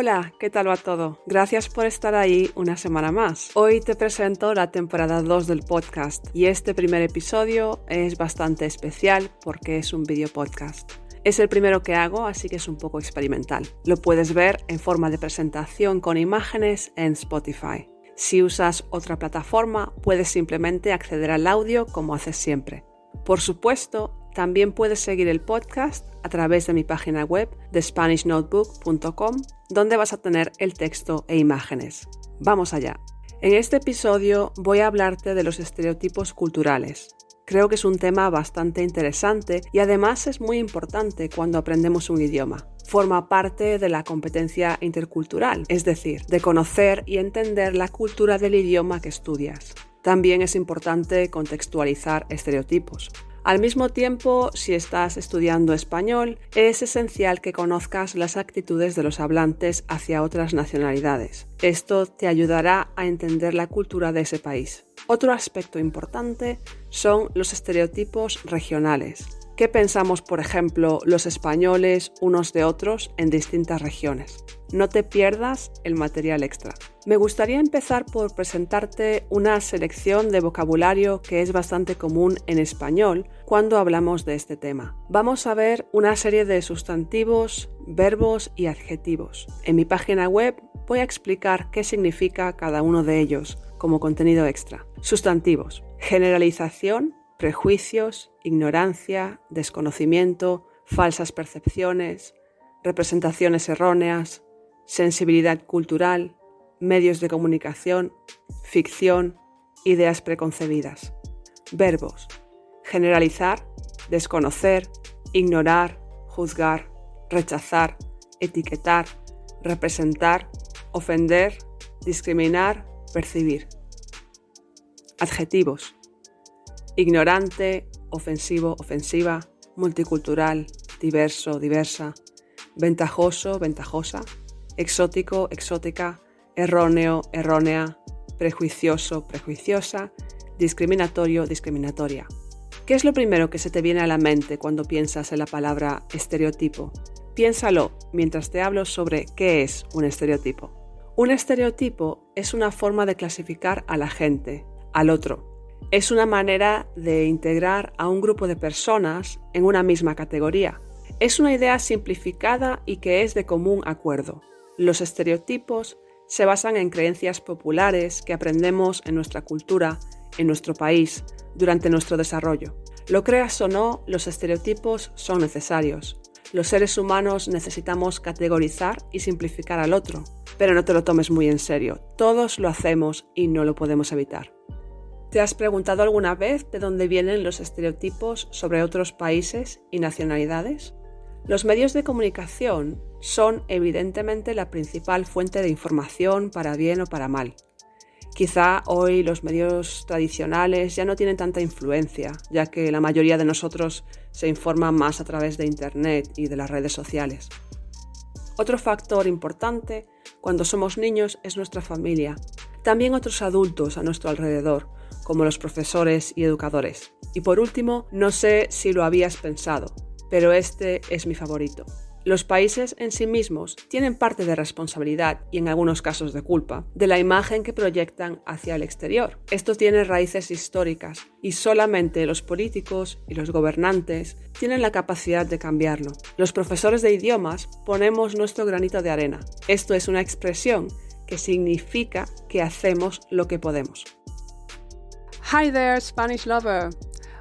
Hola, ¿qué tal va todo? Gracias por estar ahí una semana más. Hoy te presento la temporada 2 del podcast y este primer episodio es bastante especial porque es un video podcast. Es el primero que hago, así que es un poco experimental. Lo puedes ver en forma de presentación con imágenes en Spotify. Si usas otra plataforma, puedes simplemente acceder al audio como haces siempre. Por supuesto, también puedes seguir el podcast a través de mi página web de SpanishNotebook.com, donde vas a tener el texto e imágenes. Vamos allá. En este episodio voy a hablarte de los estereotipos culturales. Creo que es un tema bastante interesante y además es muy importante cuando aprendemos un idioma. Forma parte de la competencia intercultural, es decir, de conocer y entender la cultura del idioma que estudias. También es importante contextualizar estereotipos. Al mismo tiempo, si estás estudiando español, es esencial que conozcas las actitudes de los hablantes hacia otras nacionalidades. Esto te ayudará a entender la cultura de ese país. Otro aspecto importante son los estereotipos regionales. ¿Qué pensamos, por ejemplo, los españoles unos de otros en distintas regiones? No te pierdas el material extra. Me gustaría empezar por presentarte una selección de vocabulario que es bastante común en español cuando hablamos de este tema. Vamos a ver una serie de sustantivos, verbos y adjetivos. En mi página web voy a explicar qué significa cada uno de ellos como contenido extra. Sustantivos. Generalización, prejuicios, ignorancia, desconocimiento, falsas percepciones, representaciones erróneas, sensibilidad cultural, medios de comunicación, ficción, ideas preconcebidas. Verbos. Generalizar, desconocer, ignorar, juzgar, rechazar, etiquetar, representar, ofender, discriminar, percibir. Adjetivos. Ignorante, ofensivo, ofensiva, multicultural, diverso, diversa, ventajoso, ventajosa, exótico, exótica, erróneo, errónea, prejuicioso, prejuiciosa, discriminatorio, discriminatoria. ¿Qué es lo primero que se te viene a la mente cuando piensas en la palabra estereotipo? Piénsalo mientras te hablo sobre qué es un estereotipo. Un estereotipo es una forma de clasificar a la gente, al otro. Es una manera de integrar a un grupo de personas en una misma categoría. Es una idea simplificada y que es de común acuerdo. Los estereotipos se basan en creencias populares que aprendemos en nuestra cultura, en nuestro país, durante nuestro desarrollo. Lo creas o no, los estereotipos son necesarios. Los seres humanos necesitamos categorizar y simplificar al otro, pero no te lo tomes muy en serio. Todos lo hacemos y no lo podemos evitar. ¿Te has preguntado alguna vez de dónde vienen los estereotipos sobre otros países y nacionalidades? Los medios de comunicación son evidentemente la principal fuente de información para bien o para mal. Quizá hoy los medios tradicionales ya no tienen tanta influencia, ya que la mayoría de nosotros se informa más a través de Internet y de las redes sociales. Otro factor importante cuando somos niños es nuestra familia, también otros adultos a nuestro alrededor, como los profesores y educadores. Y por último, no sé si lo habías pensado, pero este es mi favorito. Los países en sí mismos tienen parte de responsabilidad y en algunos casos de culpa de la imagen que proyectan hacia el exterior. Esto tiene raíces históricas y solamente los políticos y los gobernantes tienen la capacidad de cambiarlo. Los profesores de idiomas ponemos nuestro granito de arena. Esto es una expresión que significa que hacemos lo que podemos. Hi there, Spanish lover.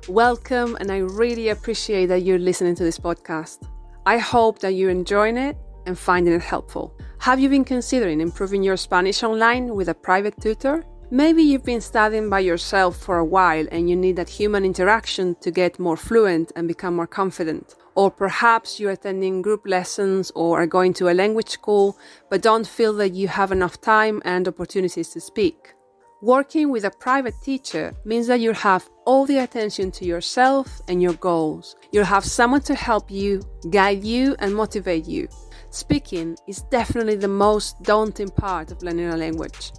Welcome, and I really appreciate that you're listening to this podcast. I hope that you're enjoying it and finding it helpful. Have you been considering improving your Spanish online with a private tutor? Maybe you've been studying by yourself for a while and you need that human interaction to get more fluent and become more confident. Or perhaps you're attending group lessons or are going to a language school but don't feel that you have enough time and opportunities to speak. Working with a private teacher means that you'll have all the attention to yourself and your goals. You'll have someone to help you, guide you, and motivate you. Speaking is definitely the most daunting part of learning a language.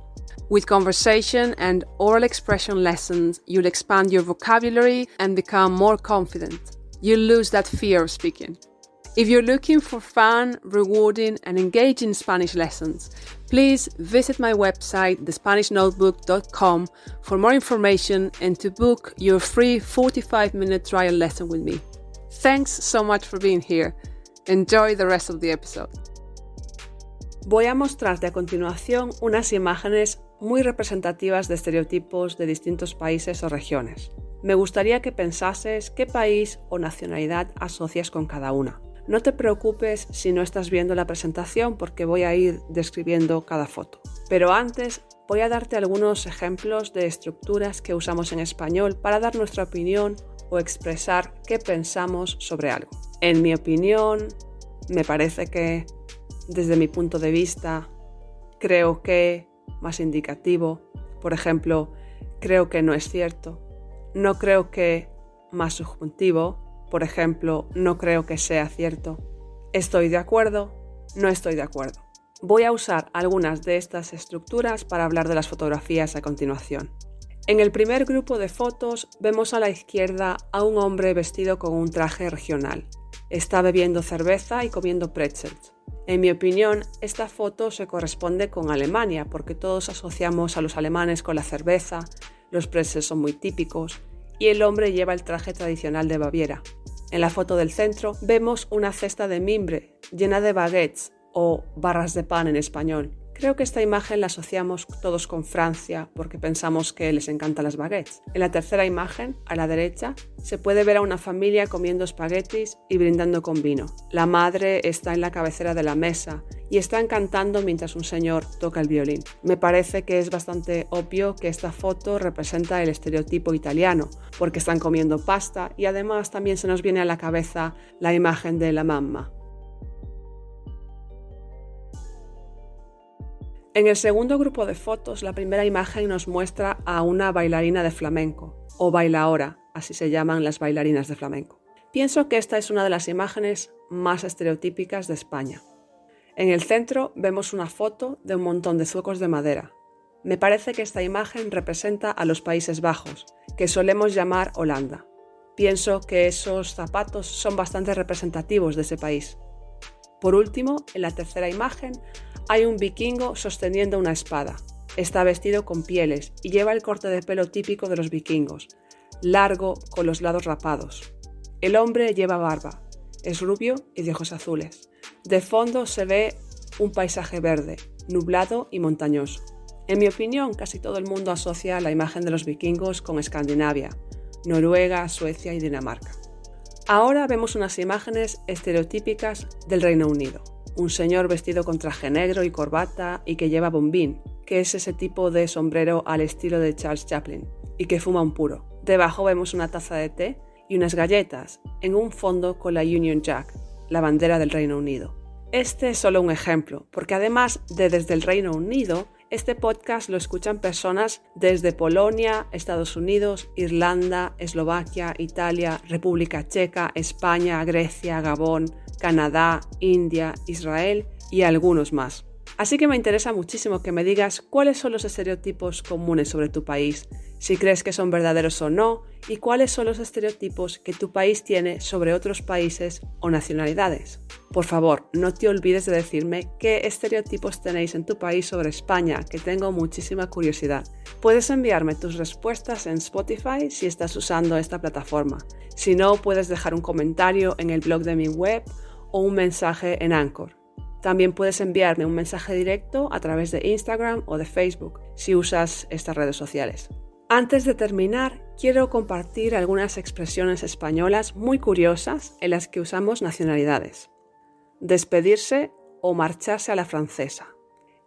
With conversation and oral expression lessons, you'll expand your vocabulary and become more confident. You'll lose that fear of speaking. If you're looking for fun, rewarding, and engaging Spanish lessons, please visit my website, thespanishnotebook.com, for more information and to book your free 45 minute trial lesson with me. Thanks so much for being here. Enjoy the rest of the episode. Voy a mostrarte a continuación unas imágenes muy representativas de estereotipos de distintos países o regiones. Me gustaría que pensases qué país o nacionalidad asocias con cada una. No te preocupes si no estás viendo la presentación porque voy a ir describiendo cada foto. Pero antes voy a darte algunos ejemplos de estructuras que usamos en español para dar nuestra opinión o expresar qué pensamos sobre algo. En mi opinión, me parece que, desde mi punto de vista, creo que, más indicativo, por ejemplo, creo que no es cierto, no creo que, más subjuntivo, por ejemplo, no creo que sea cierto. Estoy de acuerdo, no estoy de acuerdo. Voy a usar algunas de estas estructuras para hablar de las fotografías a continuación. En el primer grupo de fotos vemos a la izquierda a un hombre vestido con un traje regional. Está bebiendo cerveza y comiendo pretzels. En mi opinión, esta foto se corresponde con Alemania porque todos asociamos a los alemanes con la cerveza, los pretzels son muy típicos y el hombre lleva el traje tradicional de Baviera. En la foto del centro vemos una cesta de mimbre llena de baguettes o barras de pan en español. Creo que esta imagen la asociamos todos con Francia porque pensamos que les encantan las baguettes. En la tercera imagen, a la derecha, se puede ver a una familia comiendo espaguetis y brindando con vino. La madre está en la cabecera de la mesa y están cantando mientras un señor toca el violín. Me parece que es bastante obvio que esta foto representa el estereotipo italiano, porque están comiendo pasta y además también se nos viene a la cabeza la imagen de la mamá. En el segundo grupo de fotos, la primera imagen nos muestra a una bailarina de flamenco, o bailaora, así se llaman las bailarinas de flamenco. Pienso que esta es una de las imágenes más estereotípicas de España. En el centro vemos una foto de un montón de zuecos de madera. Me parece que esta imagen representa a los Países Bajos, que solemos llamar Holanda. Pienso que esos zapatos son bastante representativos de ese país. Por último, en la tercera imagen hay un vikingo sosteniendo una espada. Está vestido con pieles y lleva el corte de pelo típico de los vikingos, largo con los lados rapados. El hombre lleva barba, es rubio y de ojos azules. De fondo se ve un paisaje verde, nublado y montañoso. En mi opinión, casi todo el mundo asocia la imagen de los vikingos con Escandinavia, Noruega, Suecia y Dinamarca. Ahora vemos unas imágenes estereotípicas del Reino Unido un señor vestido con traje negro y corbata y que lleva bombín, que es ese tipo de sombrero al estilo de Charles Chaplin, y que fuma un puro. Debajo vemos una taza de té y unas galletas, en un fondo con la Union Jack, la bandera del Reino Unido. Este es solo un ejemplo, porque además de desde el Reino Unido, este podcast lo escuchan personas desde Polonia, Estados Unidos, Irlanda, Eslovaquia, Italia, República Checa, España, Grecia, Gabón, Canadá, India, Israel y algunos más. Así que me interesa muchísimo que me digas cuáles son los estereotipos comunes sobre tu país, si crees que son verdaderos o no, y cuáles son los estereotipos que tu país tiene sobre otros países o nacionalidades. Por favor, no te olvides de decirme qué estereotipos tenéis en tu país sobre España, que tengo muchísima curiosidad. Puedes enviarme tus respuestas en Spotify si estás usando esta plataforma. Si no, puedes dejar un comentario en el blog de mi web o un mensaje en Anchor. También puedes enviarme un mensaje directo a través de Instagram o de Facebook si usas estas redes sociales. Antes de terminar, quiero compartir algunas expresiones españolas muy curiosas en las que usamos nacionalidades. Despedirse o marcharse a la francesa.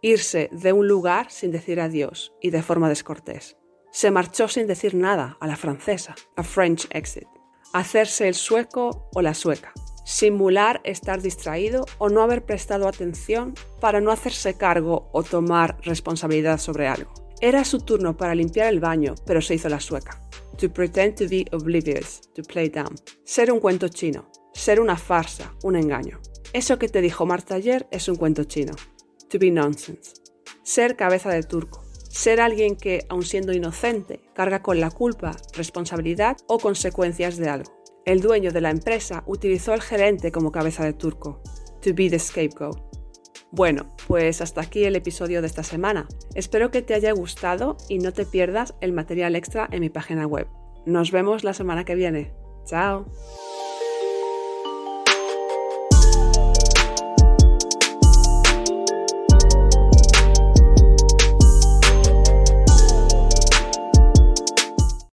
Irse de un lugar sin decir adiós y de forma descortés. Se marchó sin decir nada a la francesa, a French exit. Hacerse el sueco o la sueca simular estar distraído o no haber prestado atención para no hacerse cargo o tomar responsabilidad sobre algo. Era su turno para limpiar el baño, pero se hizo la sueca. To pretend to be oblivious, to play dumb. Ser un cuento chino. Ser una farsa, un engaño. Eso que te dijo Marta ayer es un cuento chino. To be nonsense. Ser cabeza de turco. Ser alguien que, aun siendo inocente, carga con la culpa, responsabilidad o consecuencias de algo. El dueño de la empresa utilizó al gerente como cabeza de turco, to be the scapegoat. Bueno, pues hasta aquí el episodio de esta semana. Espero que te haya gustado y no te pierdas el material extra en mi página web. Nos vemos la semana que viene. Chao.